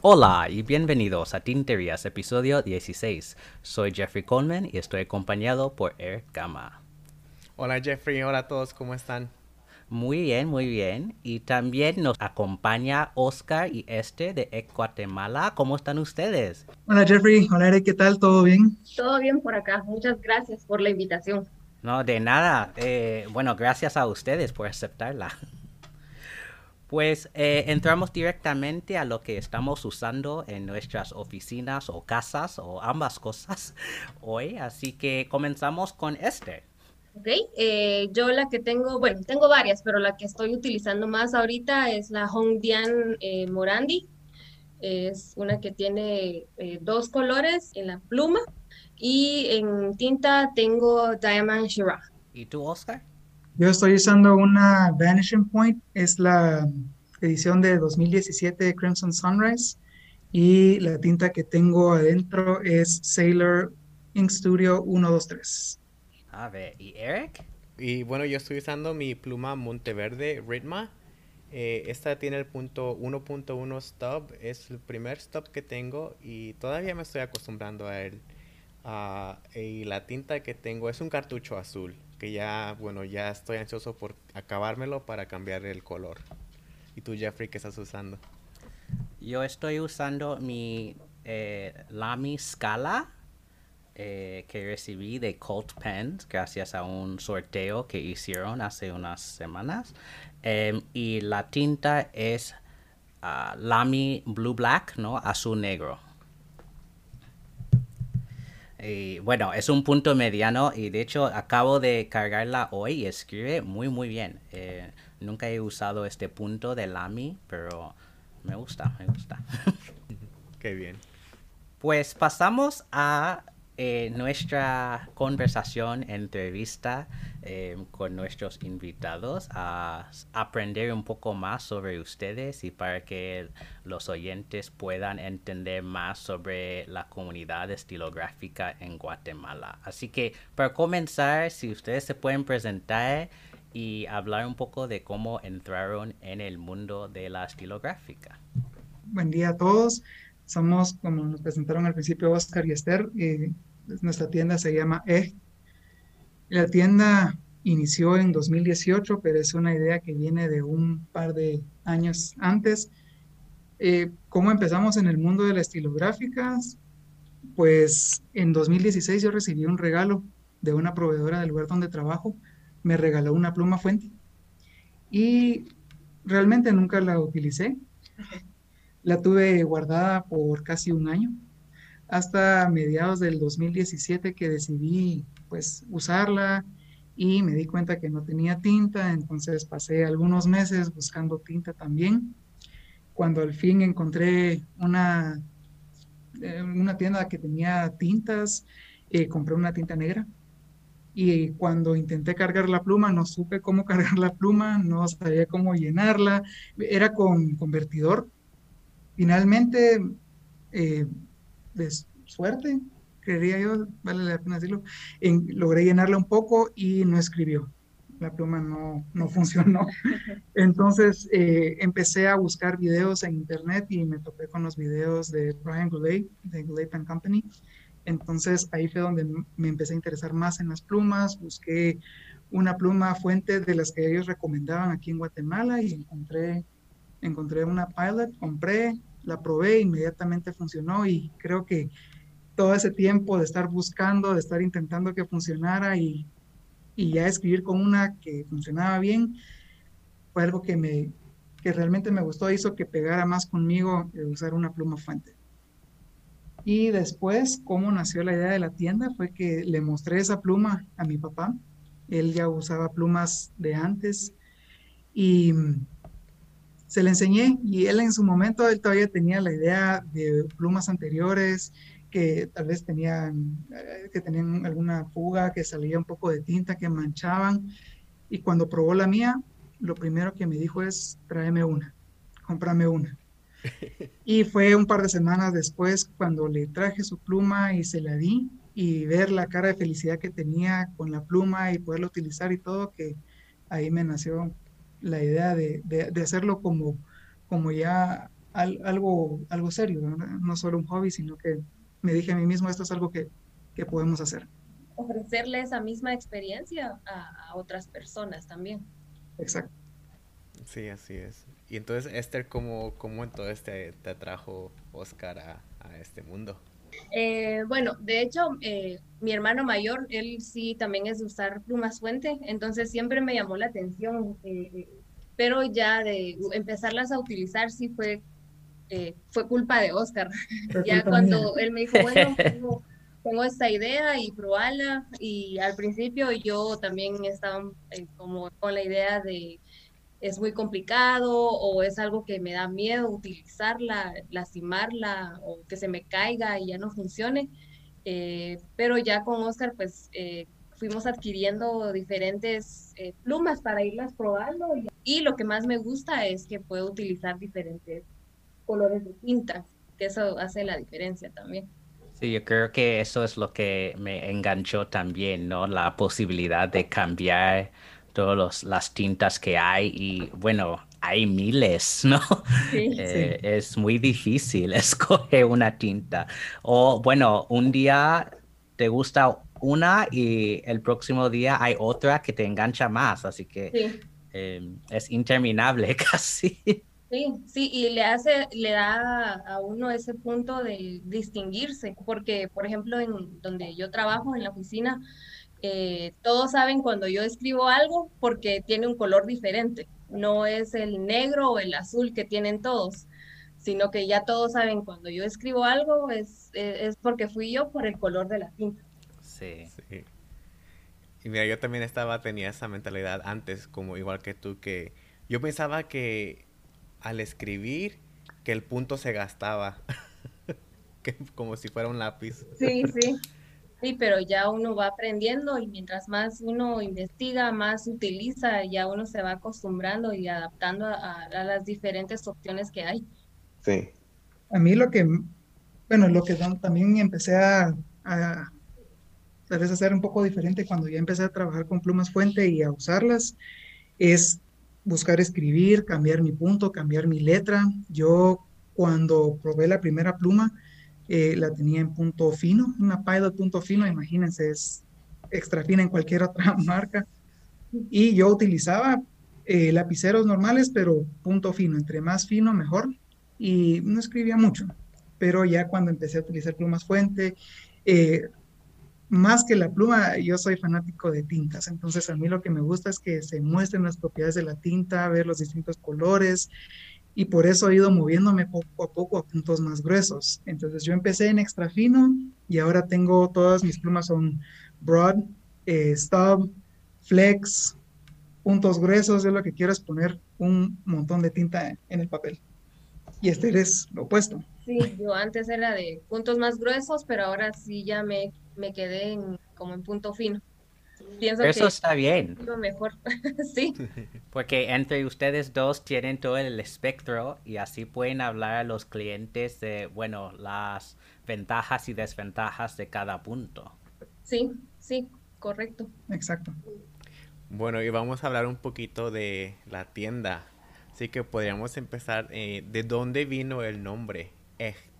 Hola y bienvenidos a Tinterías, episodio 16. Soy Jeffrey Coleman y estoy acompañado por Eric Gama. Hola Jeffrey, hola a todos, ¿cómo están? Muy bien, muy bien. Y también nos acompaña Oscar y Este de Guatemala. ¿Cómo están ustedes? Hola Jeffrey, hola Eric, ¿qué tal? ¿Todo bien? Todo bien por acá. Muchas gracias por la invitación. No, de nada. Eh, bueno, gracias a ustedes por aceptarla. Pues eh, entramos directamente a lo que estamos usando en nuestras oficinas o casas o ambas cosas hoy. Así que comenzamos con este. Ok, eh, yo la que tengo, bueno, tengo varias, pero la que estoy utilizando más ahorita es la Hongdian eh, Morandi. Es una que tiene dos colores en la pluma y en tinta tengo Diamond Shiraz. ¿Y tú, Oscar? Yo estoy usando una Vanishing Point, es la edición de 2017 de Crimson Sunrise y la tinta que tengo adentro es Sailor Ink Studio 123. A ver, ¿y Eric? Y bueno, yo estoy usando mi pluma Monteverde Ritma. Eh, esta tiene el punto 1.1 stub, es el primer stub que tengo y todavía me estoy acostumbrando a él. Ah, y la tinta que tengo es un cartucho azul, que ya, bueno, ya estoy ansioso por acabármelo para cambiar el color. ¿Y tú, Jeffrey, qué estás usando? Yo estoy usando mi eh, Lamy Scala eh, que recibí de Colt Pens gracias a un sorteo que hicieron hace unas semanas. Em, y la tinta es uh, Lamy Blue Black, ¿no? Azul negro. Y bueno, es un punto mediano y de hecho acabo de cargarla hoy y escribe muy muy bien. Eh, nunca he usado este punto de Lamy, pero me gusta, me gusta. Qué bien. Pues pasamos a eh, nuestra conversación, entrevista eh, con nuestros invitados a aprender un poco más sobre ustedes y para que los oyentes puedan entender más sobre la comunidad estilográfica en Guatemala. Así que para comenzar, si ustedes se pueden presentar y hablar un poco de cómo entraron en el mundo de la estilográfica. Buen día a todos. Somos, como nos presentaron al principio, Oscar y Esther. y nuestra tienda se llama E. La tienda inició en 2018, pero es una idea que viene de un par de años antes. Eh, ¿Cómo empezamos en el mundo de las estilográficas? Pues en 2016 yo recibí un regalo de una proveedora del lugar donde trabajo. Me regaló una pluma fuente y realmente nunca la utilicé. La tuve guardada por casi un año, hasta mediados del 2017 que decidí pues usarla y me di cuenta que no tenía tinta, entonces pasé algunos meses buscando tinta también. Cuando al fin encontré una, eh, una tienda que tenía tintas, eh, compré una tinta negra y cuando intenté cargar la pluma no supe cómo cargar la pluma, no sabía cómo llenarla, era con convertidor Finalmente, eh, de suerte, creería yo, vale la pena decirlo, logré llenarla un poco y no escribió. La pluma no, no funcionó. Entonces eh, empecé a buscar videos en internet y me topé con los videos de Brian Goulet, de Goulet Company. Entonces ahí fue donde me empecé a interesar más en las plumas, busqué una pluma fuente de las que ellos recomendaban aquí en Guatemala y encontré encontré una pilot, compré, la probé, inmediatamente funcionó y creo que todo ese tiempo de estar buscando, de estar intentando que funcionara y, y ya escribir con una que funcionaba bien, fue algo que, me, que realmente me gustó, hizo que pegara más conmigo usar una pluma fuente. Y después, cómo nació la idea de la tienda, fue que le mostré esa pluma a mi papá. Él ya usaba plumas de antes y se le enseñé y él en su momento, él todavía tenía la idea de plumas anteriores que tal vez tenían, eh, que tenían alguna fuga, que salía un poco de tinta, que manchaban. Y cuando probó la mía, lo primero que me dijo es, tráeme una, cómprame una. Y fue un par de semanas después cuando le traje su pluma y se la di, y ver la cara de felicidad que tenía con la pluma y poderlo utilizar y todo, que ahí me nació la idea de, de, hacerlo como, como ya algo, algo serio, ¿no? solo un hobby, sino que me dije a mí mismo, esto es algo que, que podemos hacer. Ofrecerle esa misma experiencia a, otras personas también. Exacto. Sí, así es. Y entonces, Esther, ¿cómo, cómo entonces te, te atrajo Oscar a, a este mundo? Eh, bueno, de hecho, eh, mi hermano mayor, él sí también es de usar plumas fuente, entonces siempre me llamó la atención, eh, pero ya de empezarlas a utilizar sí fue, fue culpa de Oscar. ya cuando él me dijo, bueno, tengo, tengo, esta idea y probarla, y al principio yo también estaba como con la idea de es muy complicado o es algo que me da miedo utilizarla, lastimarla o que se me caiga y ya no funcione. Eh, pero ya con Oscar, pues eh, fuimos adquiriendo diferentes eh, plumas para irlas probando y, lo que más me gusta es que puedo utilizar diferentes colores de tinta, que eso hace la diferencia también. Sí, yo creo que eso es lo que me enganchó también, ¿no? La posibilidad de cambiar todas las tintas que hay y bueno, hay miles, ¿no? Eh, es muy difícil escoger una tinta. O bueno, un día te gusta una y el próximo día hay otra que te engancha más, así que em, es interminable casi. Sí, sí, y le hace, le da a uno ese punto de distinguirse, porque por ejemplo en donde yo trabajo en la oficina, eh, todos saben cuando yo escribo algo porque tiene un color diferente. No es el negro o el azul que tienen todos, sino que ya todos saben cuando yo escribo algo es, es porque fui yo por el color de la tinta. Sí. Y mira, yo también estaba, tenía esa mentalidad antes, como igual que tú, que yo pensaba que al escribir, que el punto se gastaba, que, como si fuera un lápiz. Sí, sí. Sí, pero ya uno va aprendiendo y mientras más uno investiga, más utiliza, ya uno se va acostumbrando y adaptando a, las diferentes opciones que hay. Sí. A mí lo que, bueno, lo que también empecé a, a tal vez hacer un poco diferente cuando ya empecé a trabajar con plumas fuente y a usarlas, es buscar escribir, cambiar mi punto, cambiar mi letra. Yo cuando probé la primera pluma, eh, la tenía en punto fino, una pilot punto fino, imagínense, es extra fina en cualquier otra marca. Y yo utilizaba eh, lapiceros normales, pero punto fino, entre más fino mejor. Y no escribía mucho, pero ya cuando empecé a utilizar plumas fuente, eh, más que la pluma, yo soy fanático de tintas, entonces a mí lo que me gusta es que se muestren las propiedades de la tinta, ver los distintos colores y por eso he ido moviéndome poco a poco a puntos más gruesos. Entonces yo empecé en extra fino y ahora tengo todas mis plumas son broad, eh, stub, flex, puntos gruesos. Yo lo que quiero es poner un montón de tinta en el papel. Y este es lo opuesto. Sí, yo antes era de puntos más gruesos, pero ahora sí ya me, me quedé en, como en punto fino. Eso está bien. Lo mejor, sí. Porque entre ustedes dos tienen todo el espectro y así pueden hablar a los clientes de, bueno, las ventajas y desventajas de cada punto. Sí, sí, correcto. Exacto. Bueno, y vamos a hablar un poquito de la tienda. Así que podríamos empezar, eh, ¿de dónde vino el nombre Echt?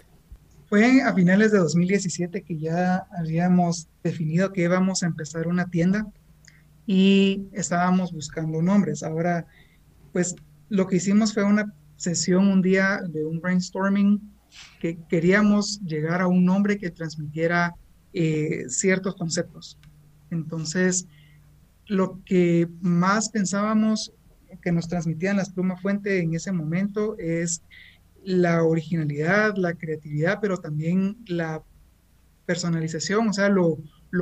Fue a finales de 2017 que ya habíamos definido que íbamos a empezar una tienda y estábamos buscando nombres. Ahora, pues lo que hicimos fue una sesión un día de un brainstorming que queríamos llegar a un nombre que transmitiera eh, ciertos conceptos. Entonces, lo que más pensábamos que nos transmitían las plumas fuente en ese momento es la originalidad, la creatividad, pero también la personalización, o sea, lo,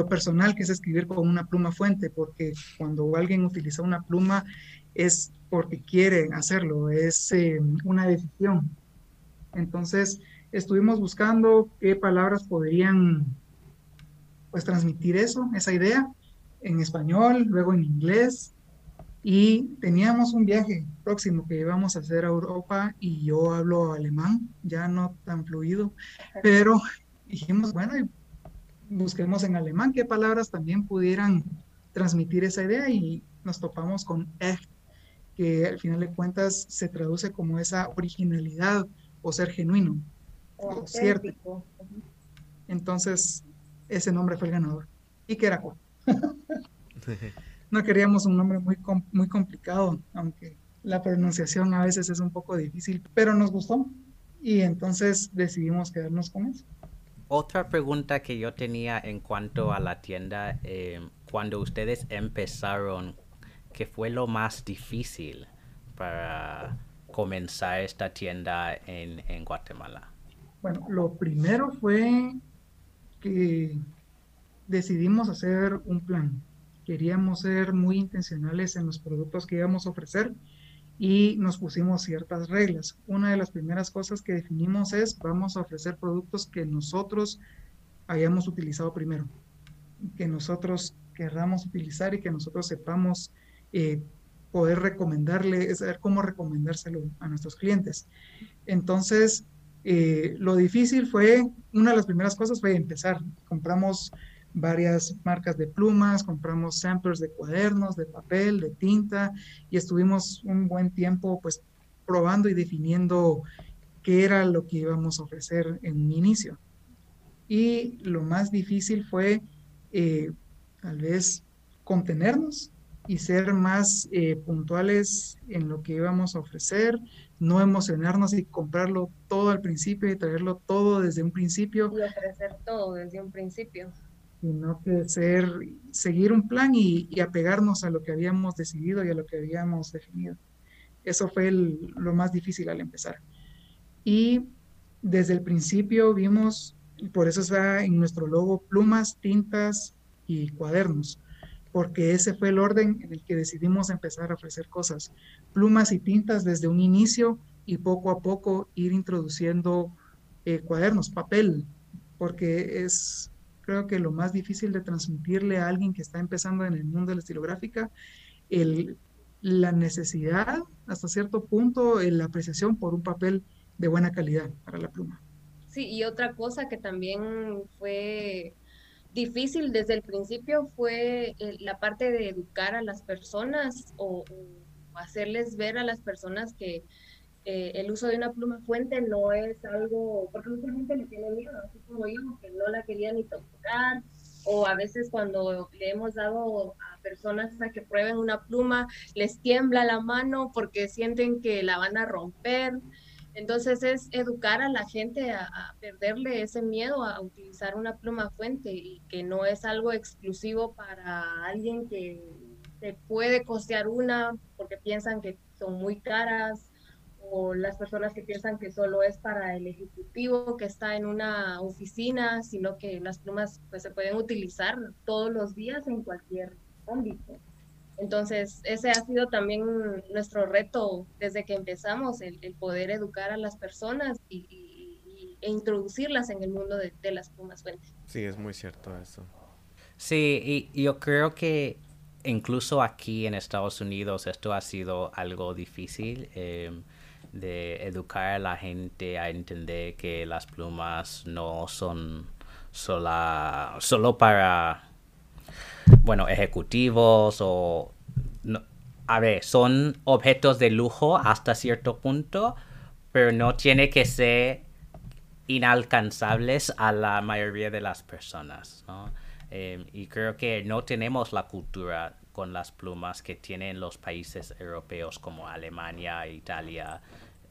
personal que es escribir con una pluma fuente, porque cuando alguien utiliza una pluma es porque quiere hacerlo, es eh, una decisión. Entonces, estuvimos buscando qué palabras podrían pues transmitir eso, esa idea, en español, luego en inglés, y teníamos un viaje próximo que íbamos a hacer a Europa y yo hablo alemán, ya no tan fluido, pero dijimos, bueno, busquemos en alemán qué palabras también pudieran transmitir esa idea y nos topamos con echt, que al final de cuentas se traduce como esa originalidad o ser genuino, o cierto. Entonces, ese nombre fue el ganador. Y que era no queríamos un nombre muy, muy complicado, aunque la pronunciación a veces es un poco difícil, pero nos gustó y entonces decidimos quedarnos con eso. Otra pregunta que yo tenía en cuanto a la tienda, eh, cuando ustedes empezaron, ¿qué fue lo más difícil para comenzar esta tienda en, en Guatemala? Bueno, lo primero fue que decidimos hacer un plan. Queríamos ser muy intencionales en los productos que íbamos a ofrecer y nos pusimos ciertas reglas. Una de las primeras cosas que definimos es vamos a ofrecer productos que nosotros hayamos utilizado primero, que nosotros querramos utilizar y que nosotros sepamos eh, poder recomendarle, saber cómo recomendárselo a nuestros clientes. Entonces, eh, lo difícil fue, una de las primeras cosas fue empezar. Compramos varias marcas de plumas, compramos samplers de cuadernos, de papel, de tinta y estuvimos un buen tiempo pues probando y definiendo qué era lo que íbamos a ofrecer en un inicio. Y lo más difícil fue eh, tal vez contenernos y ser más eh, puntuales en lo que íbamos a ofrecer, no emocionarnos y comprarlo todo al principio y traerlo todo desde un principio. Y ofrecer todo desde un principio sino que ser, seguir un plan y, apegarnos a lo que habíamos decidido y a lo que habíamos definido. Eso fue lo más difícil al empezar. Y desde el principio vimos, por eso está en nuestro logo plumas, tintas y cuadernos, porque ese fue el orden en el que decidimos empezar a ofrecer cosas. Plumas y tintas desde un inicio y poco a poco ir introduciendo eh, cuadernos, papel, porque es creo que lo más difícil de transmitirle a alguien que está empezando en el mundo de la estilográfica, el, la necesidad, hasta cierto punto, la apreciación por un papel de buena calidad para la pluma. Sí, y otra cosa que también fue difícil desde el principio fue eh, la parte de educar a las personas o, o hacerles ver a las personas que eh, el uso de una pluma fuente no es algo, porque mucha gente le tiene miedo, así como yo, que no la quería ni tocar, o a veces cuando le hemos dado a personas a que prueben una pluma, les tiembla la mano porque sienten que la van a romper. Entonces es educar a la gente a, a, perderle ese miedo a utilizar una pluma fuente y que no es algo exclusivo para alguien que se puede costear una porque piensan que son muy caras o las personas que piensan que solo es para el ejecutivo que está en una oficina, sino que las plumas pues, se pueden utilizar todos los días en cualquier ámbito. Entonces, ese ha sido también nuestro reto desde que empezamos, el, poder educar a las personas y, e introducirlas en el mundo de, las plumas fuentes. Sí, es muy cierto eso. Sí, y yo creo que incluso aquí en Estados Unidos esto ha sido algo difícil. Eh, de educar a la gente a entender que las plumas no son sola, solo para, bueno, ejecutivos o... a ver, son objetos de lujo hasta cierto punto, pero no tiene que ser inalcanzables a la mayoría de las personas, em, y creo que no tenemos la cultura con las plumas que tienen los países europeos como Alemania, Italia,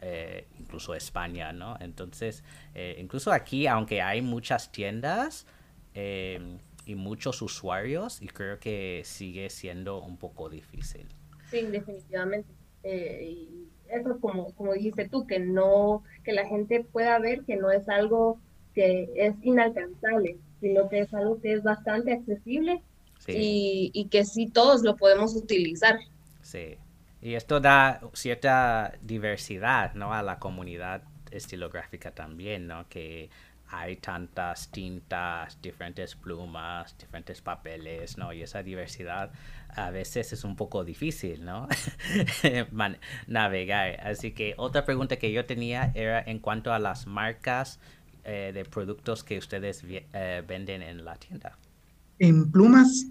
eh, incluso España, ¿no? Entonces, eh, incluso aquí, aunque hay muchas tiendas em, y muchos usuarios, y creo que sigue siendo un poco difícil. Sí, definitivamente. Eh, y eso como, como dijiste tú, que no, que la gente pueda ver que no es algo que es inalcanzable, sino que es algo que es bastante accesible y, y que sí todos lo podemos utilizar. Sí, y esto da cierta diversidad, ¿no? A la comunidad estilográfica también, ¿no? Que hay tantas tintas, diferentes plumas, diferentes papeles, ¿no? Y esa diversidad a veces es un poco difícil, ¿no? navegar. Así que otra pregunta que yo tenía era en cuanto a las marcas eh, de productos que ustedes eh, venden en la tienda? En plumas,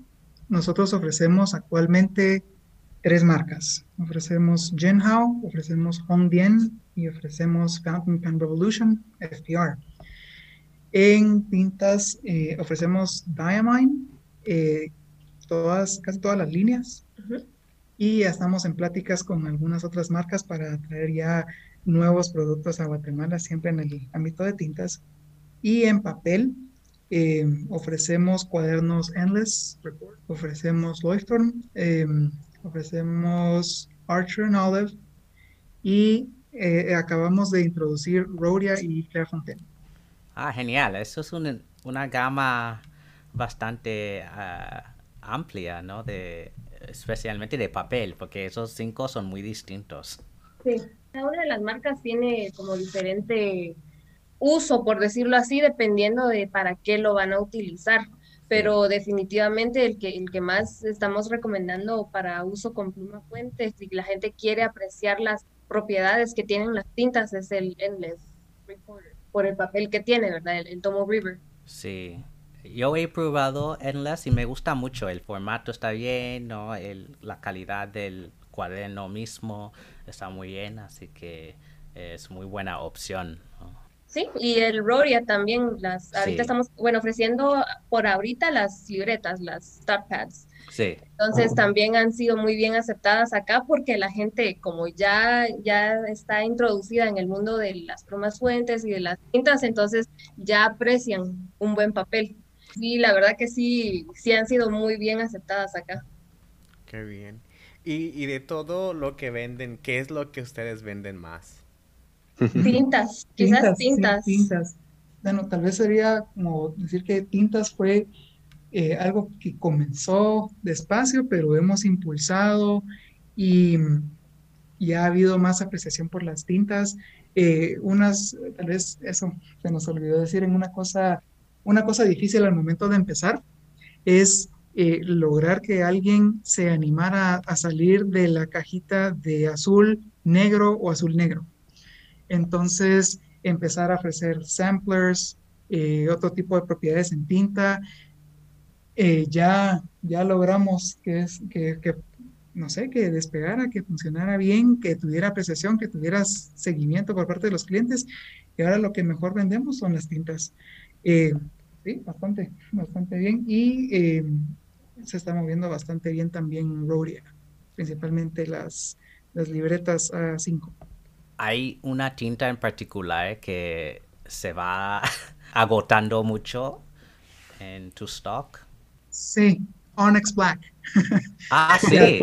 nosotros ofrecemos actualmente tres marcas. Ofrecemos Jinhao, ofrecemos Hongdian y ofrecemos Fountain Pen Revolution, FPR. En tintas eh, ofrecemos Diamine, eh, todas, casi todas las líneas. Y ya estamos en pláticas con algunas otras marcas para traer ya nuevos productos a Guatemala, siempre en el ámbito de tintas. Y en papel, eh, ofrecemos cuadernos Endless, ofrecemos Leuchtturm, eh, ofrecemos Archer and Olive y eh, acabamos de introducir Rhodia y Clairefontaine. Ah, genial. Eso es un- una gama bastante ah, amplia, ¿no? De, especialmente de papel, porque esos cinco son muy distintos. Sí, cada una de las marcas tiene como diferente uso, por decirlo así, dependiendo de para qué lo van a utilizar. Pero definitivamente el que, el que más estamos recomendando para uso con pluma fuente, si la gente quiere apreciar las propiedades que tienen las tintas, es el Endless Recorder, por el papel que tiene, ¿verdad? El, el Tomo River. Sí. Yo he probado Endless y me gusta mucho. El formato está bien, ¿no? El, la calidad del cuaderno mismo está muy bien, así que es muy buena opción. ¿no? Sí, y el Roria también, las, ahorita Sí. estamos, bueno, ofreciendo por ahorita las libretas, las Start Pads. Sí, Entonces también han sido muy bien aceptadas acá porque la gente como ya, ya está introducida en el mundo de las plumas fuentes y de las tintas, entonces ya aprecian un buen papel. Sí, la verdad que sí, sí han sido muy bien aceptadas acá. Qué bien. Y, y de todo lo que venden, ¿qué es lo que ustedes venden más? Tintas, quizás tintas. tintas. Bueno, tal vez sería como decir que tintas fue eh, algo que comenzó despacio, pero hemos impulsado y, y ha habido más apreciación por las tintas. Eh, unas, tal vez eso se nos olvidó decir en una cosa, una cosa difícil al momento de empezar es eh, lograr que alguien se animara a salir de la cajita de azul, negro o azul negro. Entonces, empezar a ofrecer samplers, eh, otro tipo de propiedades en tinta. Eh, ya, ya logramos que, es, que, no sé, que despegara, que funcionara bien, que tuviera apreciación, que tuviera seguimiento por parte de los clientes. Y ahora lo que mejor vendemos son las tintas. Eh, sí, bastante, bastante bien. Y eh, se está moviendo bastante bien también Rhodia, principalmente las, las libretas A5. Hay una tinta en particular que se va agotando mucho en tu stock. Sí, Onyx Black. Ah, sí.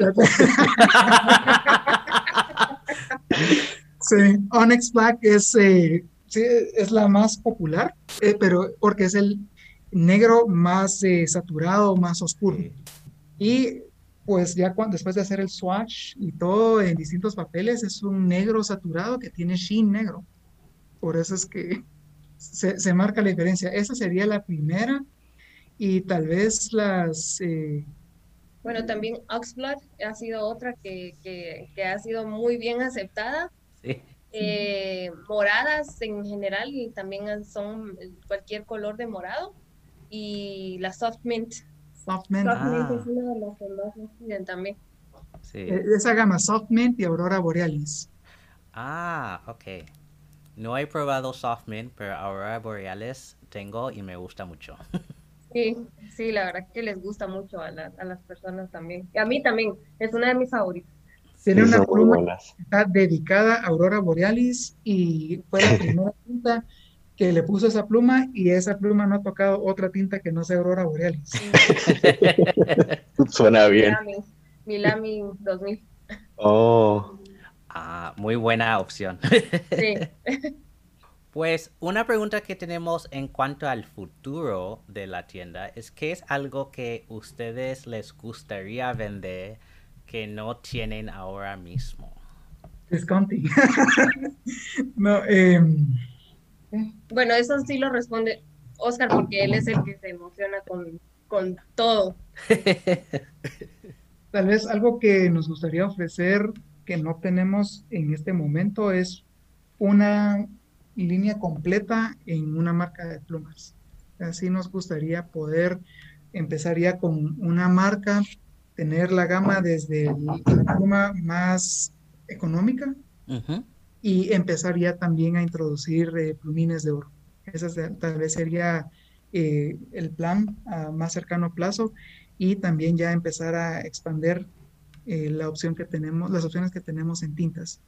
sí, Onyx Black es, eh, sí, es la más popular, eh, pero porque es el negro más eh, saturado, más oscuro. Y pues ya cuando, después de hacer el swatch y todo en distintos papeles, es un negro saturado que tiene sheen negro. Por eso es que se, se marca la diferencia. Esa sería la primera y tal vez las... eh, Bueno, también Oxblood ha sido otra que, que, que ha sido muy bien aceptada. Sí. Eh, moradas en general y también son cualquier color de morado. Y la Soft Mint. Soft Mint. Soft Mint Ah. es una de las que más nos piden también. Sí. Eh, Esa gama Soft Mint y Aurora Borealis. Ah, ok. No he probado Soft Mint, pero Aurora Borealis tengo y me gusta mucho. Sí, sí, la verdad que les gusta mucho a, la- a las personas también. Y a mí también, es una de mis favoritas. Tiene Sí, una pluma que está dedicada a Aurora Borealis y fue la primera tinta que le puso esa pluma y esa pluma no ha tocado otra tinta que no sea Aurora Borealis. Suena bien. Milami, Milami 2000. Oh, Ah, muy buena opción. Sí. Pues una pregunta que tenemos en cuanto al futuro de la tienda es ¿qué es algo que ustedes les gustaría vender que no tienen ahora mismo? Visconti. No, em, Bueno, eso sí lo responde Oscar porque él es el que se emociona con, con todo. Tal vez algo que nos gustaría ofrecer que no tenemos en este momento es una, línea completa en una marca de plumas. Así nos gustaría poder empezar ya con una marca, tener la gama desde la pluma más económica y empezar ya también a introducir eh, plumines de oro. Ese tal vez sería eh, el plan a más cercano plazo y también ya empezar a expander eh, la opción que tenemos, las opciones que tenemos en tintas.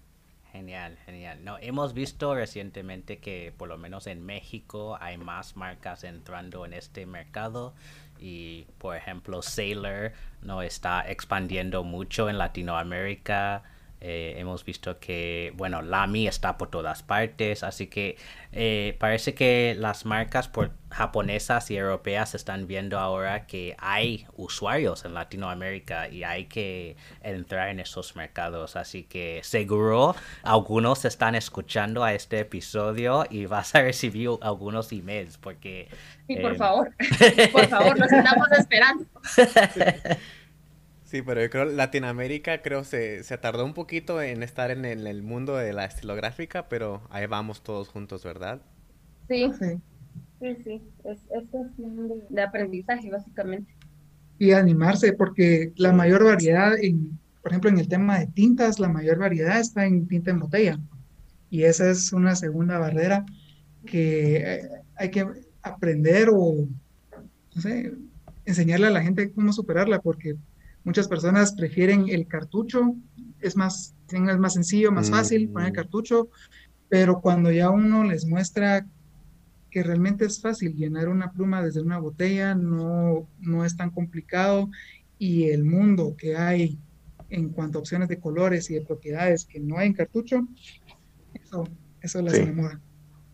Genial, genial. No, hemos visto recientemente que por lo menos en México hay más marcas entrando en este mercado y por ejemplo Sailor no está expandiendo mucho en Latinoamérica. Eh, hemos visto que, bueno, Lamy está por todas partes, así que eh, parece que las marcas por japonesas y europeas están viendo ahora que hay usuarios en Latinoamérica y hay que entrar en esos mercados. Así que seguro algunos están escuchando a este episodio y vas a recibir algunos emails porque... Sí, por eh, favor, por favor, nos estamos esperando. Sí, pero yo creo Latinoamérica creo se, se tardó un poquito en estar en el, mundo de la estilográfica, pero ahí vamos todos juntos, ¿verdad? Sí, sí, sí, sí. Es, es de, de aprendizaje básicamente. Y animarse, porque la mayor variedad, en, por ejemplo, en el tema de tintas, la mayor variedad está en tinta en botella. Y esa es una segunda barrera que eh, hay que aprender o, no sé, enseñarle a la gente cómo superarla, porque Muchas personas prefieren el cartucho, es más, es más sencillo, más fácil poner el mm. cartucho, pero cuando ya uno les muestra que realmente es fácil llenar una pluma desde una botella, no, no es tan complicado y el mundo que hay en cuanto a opciones de colores y de propiedades que no hay en cartucho, eso, eso les enamora.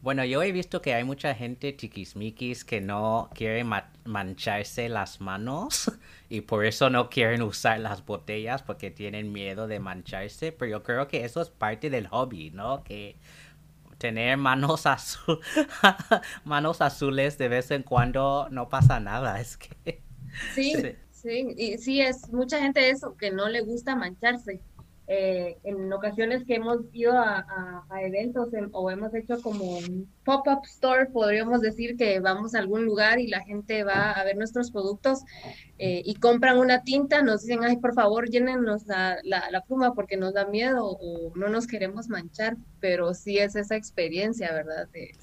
Bueno, yo he visto que hay mucha gente chiquismiquis que no quiere mancharse las manos y por eso no quieren usar las botellas porque tienen miedo de mancharse, pero yo creo que eso es parte del hobby, ¿no? Que tener manos, manos azules de vez en cuando no pasa nada, es que... Sí, sí, sí, y sí es mucha gente eso, que no le gusta mancharse. Eh, en ocasiones que hemos ido a, eventos o hemos hecho como un pop-up store, podríamos decir que vamos a algún lugar y la gente va a ver nuestros productos eh, y compran una tinta, nos dicen, ay, por favor, llénenos la, la, pluma porque nos da miedo o no nos queremos manchar, pero sí es esa experiencia, ¿verdad? De,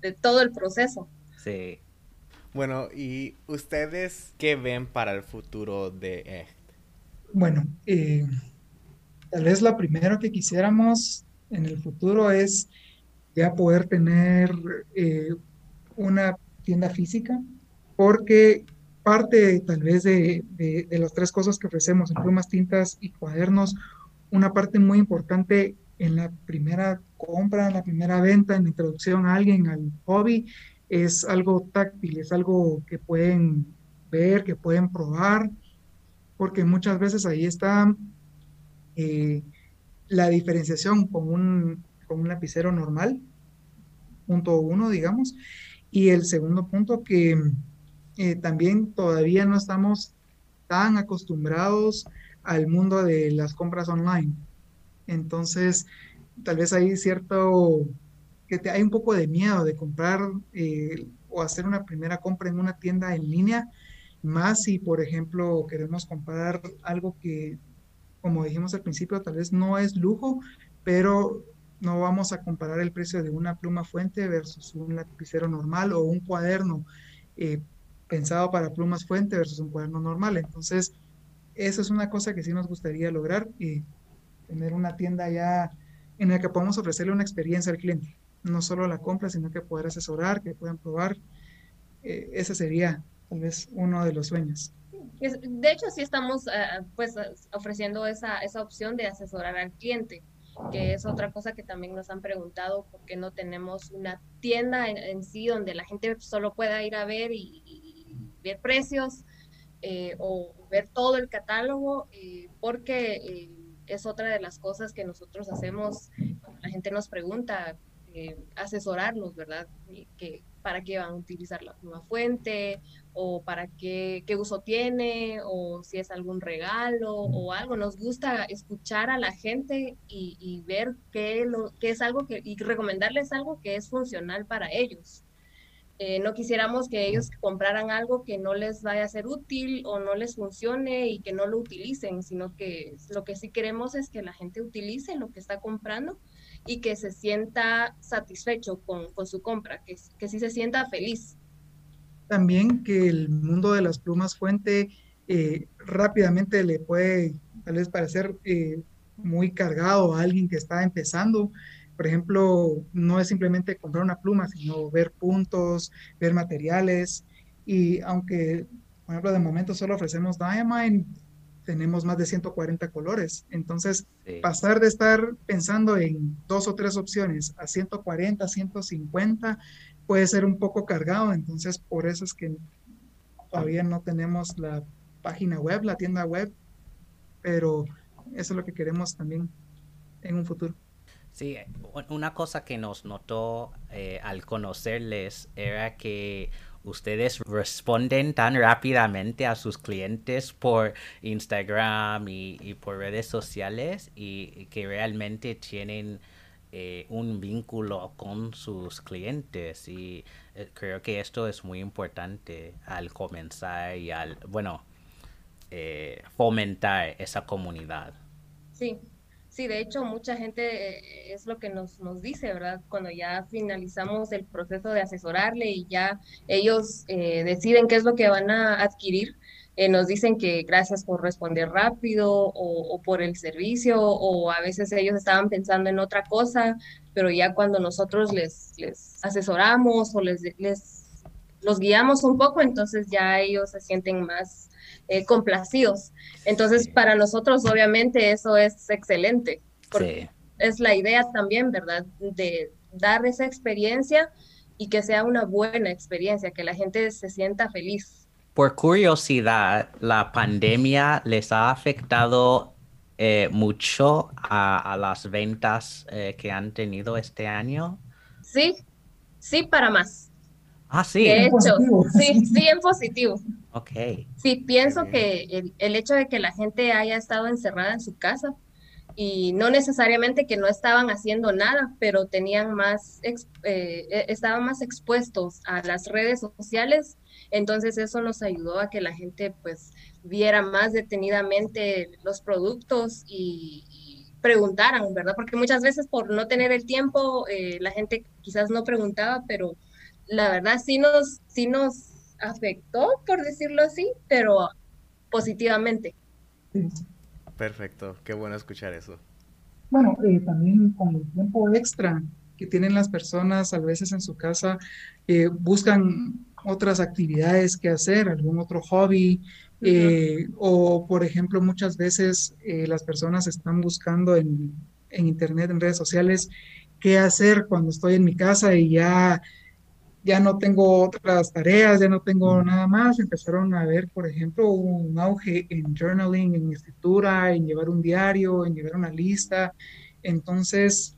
de, todo el proceso. Sí. Bueno, ¿y ustedes qué ven para el futuro de EGT? Bueno, eh, Tal vez lo primero que quisiéramos en el futuro es ya poder tener eh, una tienda física, porque parte tal vez de, las tres cosas que ofrecemos en plumas, tintas y cuadernos, una parte muy importante en la primera compra, en la primera venta, en la introducción a alguien al hobby, es algo táctil, es algo que pueden ver, que pueden probar, porque muchas veces ahí está eh, la diferenciación con un, con un lapicero normal, punto uno, digamos, y el segundo punto que eh, también todavía no estamos tan acostumbrados al mundo de las compras online. Entonces, tal vez hay cierto, que hay un poco de miedo de comprar eh, o hacer una primera compra en una tienda en línea, más si, por ejemplo, queremos comprar algo que como dijimos al principio, tal vez no es lujo, pero no vamos a comparar el precio de una pluma fuente versus un lapicero normal o un cuaderno eh, pensado para plumas fuente versus un cuaderno normal. Entonces, eso es una cosa que sí nos gustaría lograr y tener una tienda ya en la que podamos ofrecerle una experiencia al cliente. No solo la compra, sino que poder asesorar, que puedan probar. Eh, ese sería tal vez uno de los sueños. De hecho, sí estamos eh, pues ofreciendo esa, esa opción de asesorar al cliente, que es otra cosa que también nos han preguntado, por qué no tenemos una tienda en, sí donde la gente solo pueda ir a ver y, ver precios eh, o ver todo el catálogo, eh, porque es otra de las cosas que nosotros hacemos, la gente nos pregunta, asesorarnos, ¿verdad? que para qué van a utilizar la pluma fuente o para qué, qué uso tiene o si es algún regalo o algo. Nos gusta escuchar a la gente y, ver qué, lo, qué es algo que, y recomendarles algo que es funcional para ellos. Eh, no quisiéramos que ellos compraran algo que no les vaya a ser útil o no les funcione y que no lo utilicen, sino que lo que sí queremos es que la gente utilice lo que está comprando y que se sienta satisfecho con, con su compra, que, que sí se sienta feliz. También que el mundo de las plumas fuente eh, rápidamente le puede tal vez parecer eh, muy cargado a alguien que está empezando, por ejemplo, no es simplemente comprar una pluma, sino ver puntos, ver materiales. Y aunque, por ejemplo, de momento solo ofrecemos Diamine, tenemos más de 140 colores. Entonces, pasar de estar pensando en dos o tres opciones a 140, 150, puede ser un poco cargado. Entonces, por eso es que todavía no tenemos la página web, la tienda web, pero eso es lo que queremos también en un futuro. Sí, una cosa que nos notó eh, al conocerles era que ustedes responden tan rápidamente a sus clientes por Instagram y, por redes sociales y, que realmente tienen eh, un vínculo con sus clientes y eh, creo que esto es muy importante al comenzar y al, bueno, fomentar esa comunidad. Sí, Sí, de hecho, mucha gente eh, es lo que nos, nos dice, ¿verdad? Cuando ya finalizamos el proceso de asesorarle y ya ellos eh, deciden qué es lo que van a adquirir, eh, nos dicen que gracias por responder rápido o, por el servicio o a veces ellos estaban pensando en otra cosa, pero ya cuando nosotros les, les asesoramos o les, les los guiamos un poco, entonces ya ellos se sienten más eh, complacidos. Entonces, para nosotros, obviamente, eso es excelente. Porque Es la idea también, ¿verdad? De dar esa experiencia y que sea una buena experiencia, que la gente se sienta feliz. Por curiosidad, ¿la pandemia les ha afectado eh, mucho a, las ventas eh, que han tenido este año? Sí, sí, para más. Ah, sí. De hecho, sí, sí, en positivo. Ok. Sí, pienso que el, hecho de que la gente haya estado encerrada en su casa y no necesariamente que no estaban haciendo nada, pero tenían más, eh, e, estaban más expuestos a las redes sociales, entonces eso nos ayudó a que la gente pues viera más detenidamente los productos y, preguntaran, ¿verdad? Porque muchas veces por no tener el tiempo, eh, la gente quizás no preguntaba, pero la verdad sí nos, sí nos afectó, por decirlo así, pero positivamente. Perfecto, qué bueno escuchar eso. Bueno, eh, también con el tiempo extra que tienen las personas a veces en su casa, eh, buscan otras actividades que hacer, algún otro hobby, eh, o por ejemplo, muchas veces las personas están buscando en, en Internet, en redes sociales, qué hacer cuando estoy en mi casa y ya ya no tengo otras tareas, ya no tengo nada más. Empezaron a ver, por ejemplo, un auge en journaling, en escritura, en llevar un diario, en llevar una lista. Entonces,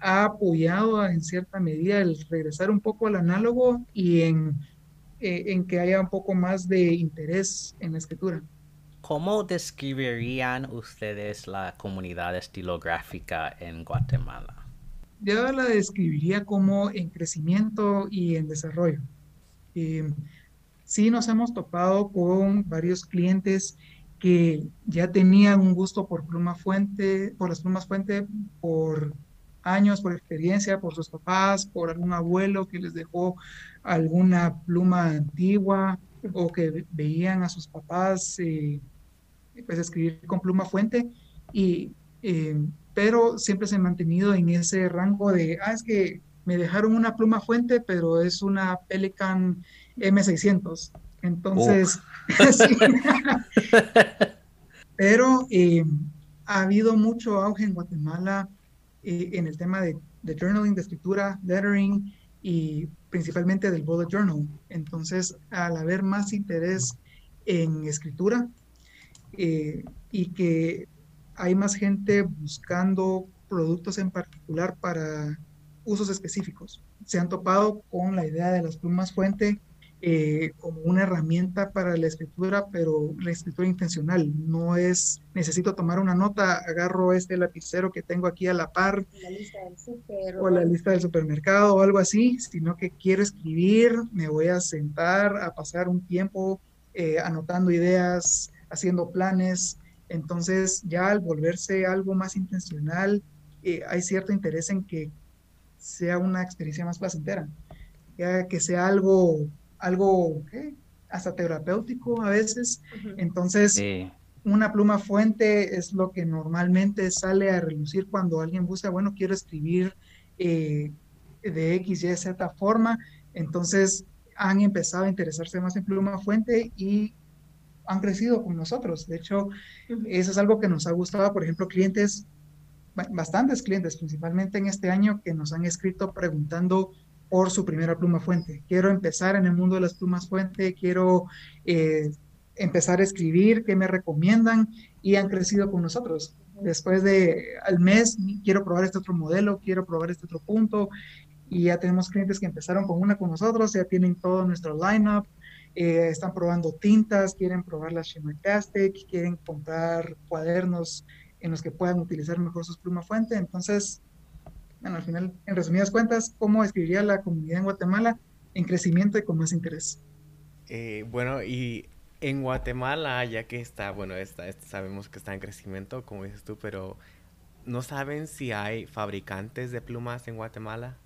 ha apoyado en cierta medida el regresar un poco al análogo y en, eh, en que haya un poco más de interés en la escritura. ¿Cómo describirían ustedes la comunidad estilográfica en Guatemala? Yo la describiría como en crecimiento y en desarrollo. Eh, sí nos hemos topado con varios clientes que ya tenían un gusto por pluma fuente, por las plumas fuente, por años, por experiencia, por sus papás, por algún abuelo que les dejó alguna pluma antigua o que veían a sus papás eh, pues escribir con pluma fuente y eh, pero siempre se ha mantenido en ese rango de, ah, es que me dejaron una pluma fuente, pero es una Pelican M600. Entonces, pero eh, ha habido mucho auge en Guatemala eh, en el tema de, journaling, de escritura, lettering y principalmente del bullet journal. Entonces, al haber más interés en escritura eh, y que hay más gente buscando productos en particular para usos específicos. Se han topado con la idea de las plumas fuente eh, como una herramienta para la escritura, pero la escritura intencional. No es, necesito tomar una nota, agarro este lapicero que tengo aquí a la par, La lista del súper. o la lista del supermercado o algo así, sino que quiero escribir, me voy a sentar a pasar un tiempo eh, anotando ideas, haciendo planes. Entonces, ya al volverse algo más intencional, eh, hay cierto interés en que sea una experiencia más placentera, ya que sea algo algo ¿qué? hasta terapéutico a veces. Entonces, Sí. una pluma fuente es lo que normalmente sale a relucir cuando alguien busca, bueno, quiero escribir eh, de X, Y, Z forma. Entonces, han empezado a interesarse más en pluma fuente y han crecido con nosotros. De hecho, eso es algo que nos ha gustado, por ejemplo, clientes, ba- bastantes clientes, principalmente en este año, que nos han escrito preguntando por su primera pluma fuente. Quiero empezar en el mundo de las plumas fuente, quiero eh, empezar a escribir, ¿qué me recomiendan? Y han crecido con nosotros. Después de al mes, quiero probar este otro modelo, quiero probar este otro punto. Y ya tenemos clientes que empezaron con una con nosotros, ya tienen todo nuestro lineup, eh, están probando tintas, quieren probar las Shimmertastic, quieren comprar cuadernos en los que puedan utilizar mejor sus plumas fuente. Entonces, bueno, al final, en resumidas cuentas, ¿cómo escribiría la comunidad en Guatemala? En crecimiento y con más interés. Eh, bueno, y en Guatemala, ya que está, bueno, está, está- sabemos que está en crecimiento, como dices tú, pero ¿no saben si hay fabricantes de plumas en Guatemala?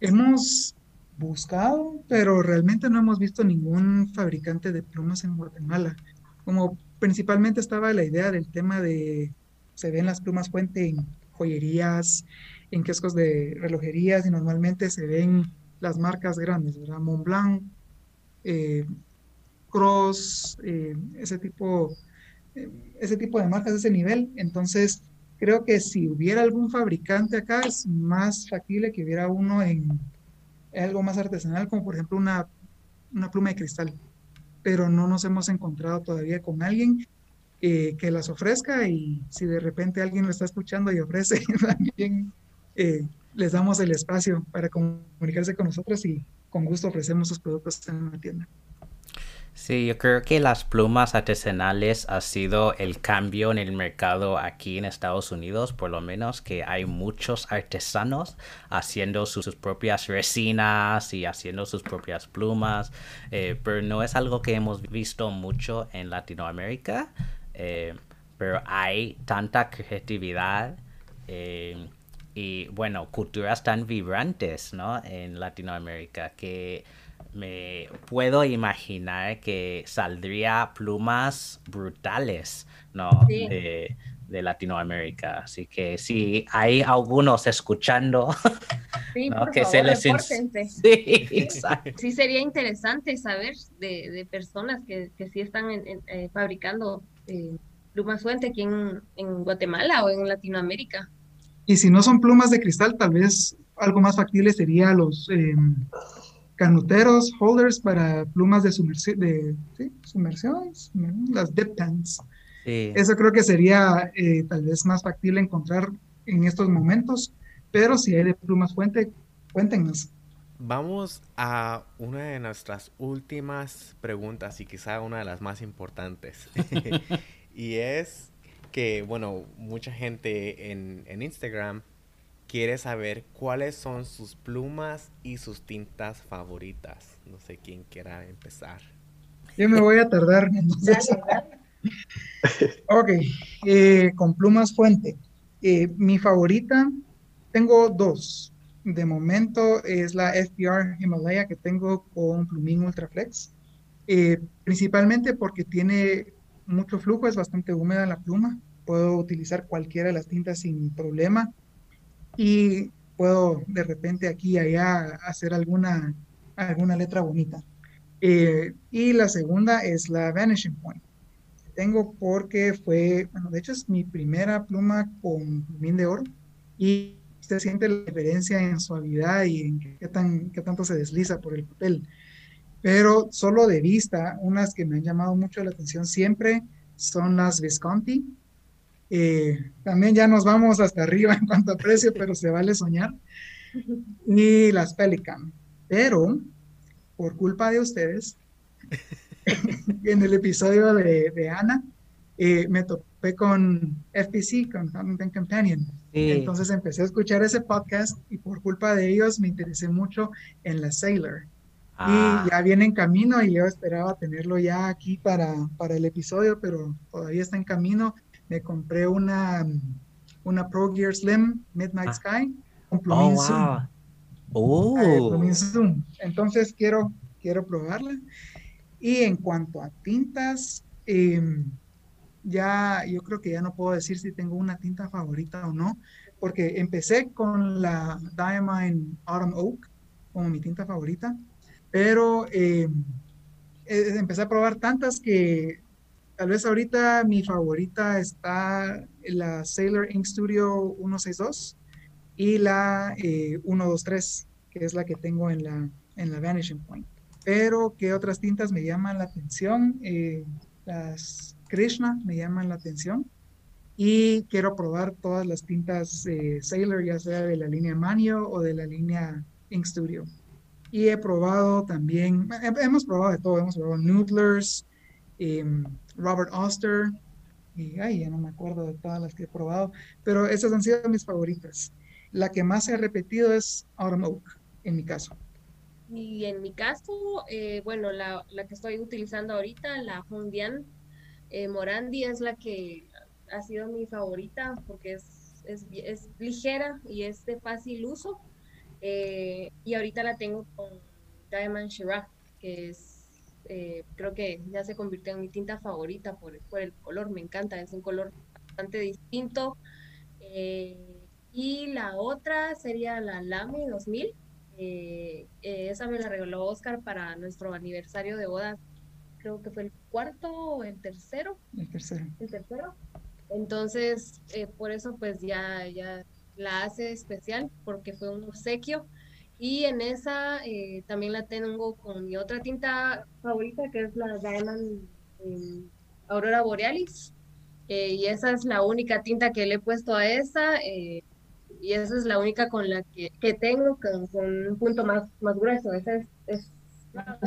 Hemos buscado, pero realmente no hemos visto ningún fabricante de plumas en Guatemala. Como principalmente estaba la idea del tema de, se ven las plumas fuente en joyerías, en kioscos de relojerías y normalmente se ven las marcas grandes, ¿verdad? Montblanc, eh, Cross, eh, ese tipo, eh, ese tipo de marcas ese nivel. Entonces, creo que si hubiera algún fabricante acá, es más factible que hubiera uno en algo más artesanal, como por ejemplo una, una pluma de cristal. Pero no nos hemos encontrado todavía con alguien que las ofrezca y si de repente alguien lo está escuchando y ofrece, también eh, les damos el espacio para comunicarse con nosotros y con gusto ofrecemos sus productos en la tienda. Sí, yo creo que las plumas artesanales ha sido el cambio en el mercado aquí en Estados Unidos, por lo menos que hay muchos artesanos haciendo sus, propias resinas y haciendo sus propias plumas, eh, pero no es algo que hemos visto mucho en Latinoamérica, eh, pero hay tanta creatividad eh, y bueno, culturas tan vibrantes, ¿no? En Latinoamérica que me puedo imaginar que saldría plumas brutales, ¿no? Sí. De, de Latinoamérica. Así que si hay algunos escuchando, Sí, ¿no? por que favor, se les Sí, exacto. Sí, sería interesante saber de, de personas que, que sí están en- en, eh, fabricando eh, plumas fuente aquí en, en Guatemala o en Latinoamérica. Y si no son plumas de cristal, tal vez algo más factible sería los eh, canuteros, holders para plumas de, sumersi- de ¿sí? sumersión, sumer- las dip. Sí. Eso creo que sería eh, tal vez más factible encontrar en estos momentos, pero si hay de plumas fuente, cuéntenos. Vamos a una de nuestras últimas preguntas y quizá una de las más importantes. y es que, bueno, mucha gente en, en Instagram quiere saber cuáles son sus plumas y sus tintas favoritas. No sé quién quiera empezar. Yo me voy a tardar. entonces. Ok, eh, con plumas fuente. Eh, mi favorita, tengo dos. De momento es la FPR Himalaya que tengo con plumín Ultraflex. Eh, principalmente porque tiene mucho flujo, es bastante húmeda la pluma. Puedo utilizar cualquiera de las tintas sin problema. Y puedo de repente aquí y allá hacer alguna, alguna letra bonita. Eh, y la segunda es la Vanishing Point tengo porque fue, bueno, de hecho es mi primera pluma con plumín de oro y se siente la diferencia en suavidad y en qué, tan, qué tanto se desliza por el papel. Pero solo de vista, unas que me han llamado mucho la atención siempre son las Visconti. Eh, también ya nos vamos hasta arriba en cuanto a precio, pero se vale soñar. y las Pelican. Pero por culpa de ustedes, en el episodio de, de Ana, eh, me topé con FPC, con Fountain Companion. Entonces empecé a escuchar ese podcast y por culpa de ellos me interesé mucho en la Sailor. Y ah. ya viene en camino y yo esperaba tenerlo ya aquí para, para el episodio, pero todavía está en camino. Me compré una, una Pro Gear Slim Midnight ah. Sky con plugin oh, Oh. Zoom. Entonces quiero, quiero probarla. Y en cuanto a tintas, eh, ya yo creo que ya no puedo decir si tengo una tinta favorita o no, porque empecé con la Diamine Autumn Oak como mi tinta favorita, pero eh, eh, empecé a probar tantas que tal vez ahorita mi favorita está la Sailor Ink Studio 162 y la 123, eh, que es la que tengo en la, en la Vanishing Point. Pero, ¿qué otras tintas me llaman la atención? las Krishna me llaman la atención y quiero probar todas las tintas Sailor, ya sea de la línea Manio o de la línea Ink Studio. Y he probado también, hemos probado de todo, hemos probado Noodlers, em, Robert Oster, y ay, ya no me acuerdo de todas las que he probado, pero esas han sido mis favoritas. La que más he repetido es Autumn Oak, en mi caso. Y en mi caso, eh, bueno, la, la, que estoy utilizando ahorita, la Hondian eh, Morandi es la que ha sido mi favorita porque es, es, es ligera y es de fácil uso. Eh, y ahorita la tengo con Diamond Shiraz, que es, eh, creo que ya se convirtió en mi tinta favorita por, por el color, me encanta, es un color bastante distinto. y la otra sería la Lamy 2000. esa me la regaló Oscar para nuestro aniversario de boda creo que fue el cuarto o el tercero. El tercero. El tercero. Entonces, eh, por eso pues ya, ya la hace especial porque fue un obsequio. Y en esa eh, también la tengo con mi otra tinta favorita que es la Diamond eh, Aurora Borealis. y esa es la única tinta que le he puesto a esa. y esa es la única con la que, que tengo con, un punto más, más grueso. Esa es, es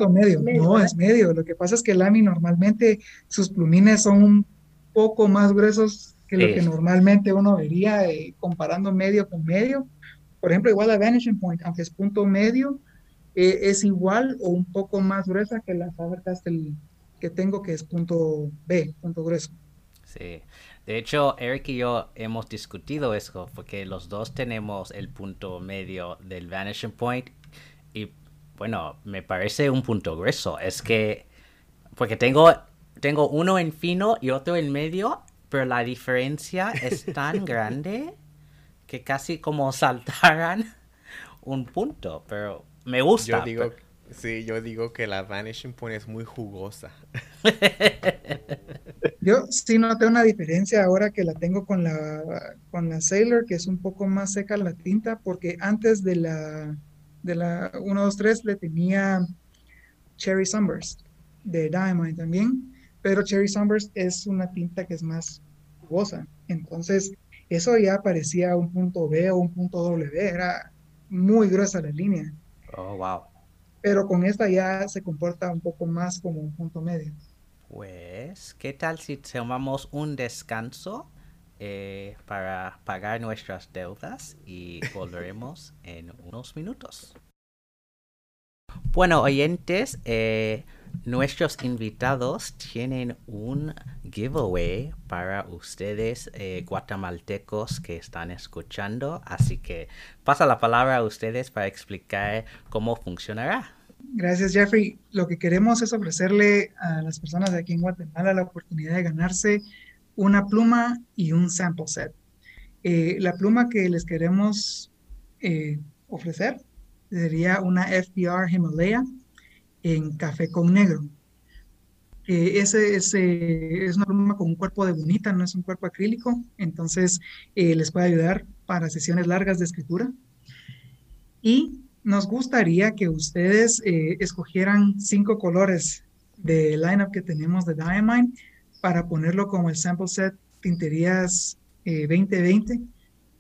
medio, no, es medio. Lo que pasa es que el AMI normalmente sus plumines son un poco más gruesos que lo que normalmente uno vería eh, comparando medio con medio. Por ejemplo, igual la Vanishing Point, aunque es punto medio, eh, es igual o un poco más gruesa que la Faber-Castell que tengo, que es punto B, punto grueso. Sí. De hecho, Eric y yo hemos discutido eso, porque los dos tenemos el punto medio del Vanishing Point y bueno, me parece un punto grueso. Es que, porque tengo, tengo uno en fino y otro en medio, pero la diferencia es tan grande que casi como saltaran un punto, pero me gusta. Yo digo, sí, yo digo que la Vanishing Point es muy jugosa. yo sí noté una diferencia ahora que la tengo con la, con la Sailor, que es un poco más seca la tinta, porque antes de la de la 123 le tenía Cherry Sunburst de Diamond también, pero Cherry Sunburst es una tinta que es más jugosa. Entonces, eso ya parecía un punto B o un punto W, era muy gruesa la línea. Oh, wow. Pero con esta ya se comporta un poco más como un punto medio. Pues, ¿qué tal si tomamos un descanso eh, para pagar nuestras deudas y volveremos en unos minutos. Bueno, oyentes, eh, nuestros invitados tienen un giveaway para ustedes eh, guatemaltecos que están escuchando, así que pasa la palabra a ustedes para explicar cómo funcionará. Gracias, Jeffrey. Lo que queremos es ofrecerle a las personas de aquí en Guatemala la oportunidad de ganarse una pluma y un sample set. Eh, la pluma que les queremos ofrecer sería una FBR Himalaya en café con negro. ese, es una pluma con un cuerpo de bonita, no es un cuerpo acrílico, entonces eh, les puede ayudar para sesiones largas de escritura. Y nos gustaría que ustedes escogieran cinco colores de lineup que tenemos de Diamine para ponerlo como el sample set tinterías 2020 eh,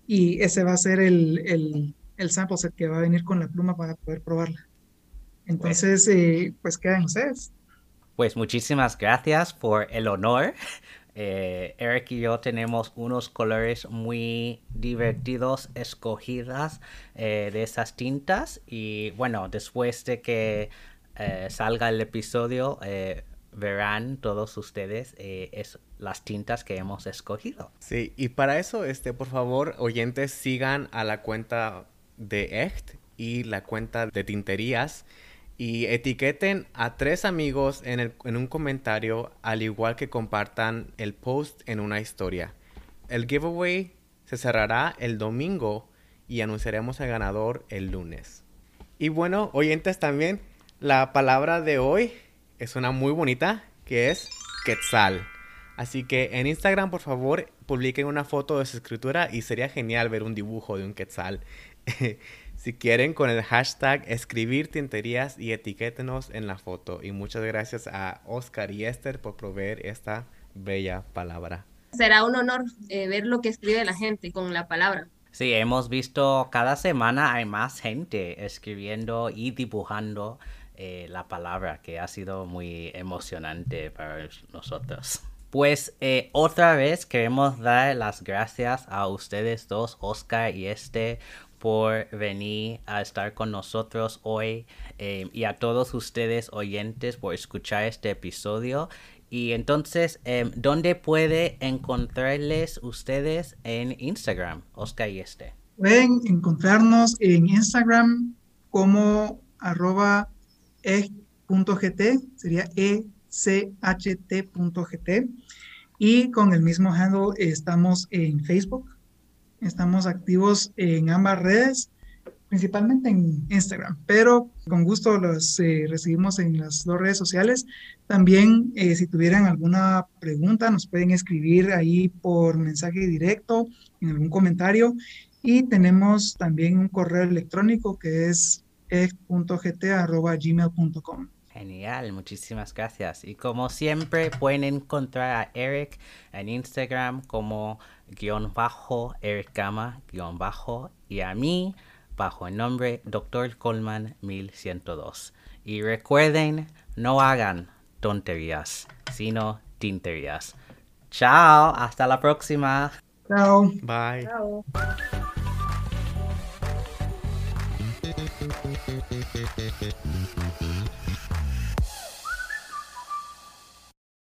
y ese va a ser el, el sample set que va a venir con la pluma para poder probarla. Entonces, eh, pues quedan ustedes. Pues muchísimas gracias por el honor. Eh, Eric y yo tenemos unos colores muy divertidos escogidas eh, de esas tintas y bueno, después de que eh, salga el episodio verán todos ustedes es, las tintas que hemos escogido. Sí, y para eso, este, por favor, oyentes, sigan a la cuenta de Echt y la cuenta de Tinterías y etiqueten a tres amigos en, en, un comentario, al igual que compartan el post en una historia. El giveaway se cerrará el domingo y anunciaremos al ganador el lunes. Y bueno, oyentes también, la palabra de hoy es una muy bonita, que es quetzal. Así que en Instagram, por favor, publiquen una foto de su escritura y sería genial ver un dibujo de un quetzal. Si quieren, con el hashtag escribir tinterías y etiquétenos en la foto. Y muchas gracias a Oscar y Esther por proveer esta bella palabra. Será un honor eh, ver lo que escribe la gente con la palabra. Sí, hemos visto cada semana hay más gente escribiendo y dibujando eh, la palabra, que ha sido muy emocionante para nosotros. Pues eh, otra vez queremos dar las gracias a ustedes dos, Oscar y este, por venir a estar con nosotros hoy eh, y a todos ustedes oyentes por escuchar este episodio. Y entonces, eh, ¿dónde puede encontrarles ustedes en Instagram, Oscar y este? Pueden encontrarnos en Instagram como arroba e.gt, sería echt.gt. Y con el mismo handle estamos en Facebook Estamos activos en ambas redes, principalmente en Instagram, pero con gusto los eh, recibimos en las dos redes sociales. También, eh, si tuvieran alguna pregunta, nos pueden escribir ahí por mensaje directo, en algún comentario. Y tenemos también un correo electrónico que es e.gt.gmail.com. Genial, muchísimas gracias. Y como siempre, pueden encontrar a Eric en Instagram como guion bajo Eric Gama guion bajo y a mí bajo el nombre Dr. Coleman 1102. Y recuerden, no hagan tonterías, sino tinterías. Chao, hasta la próxima. Chao. Bye. Chao.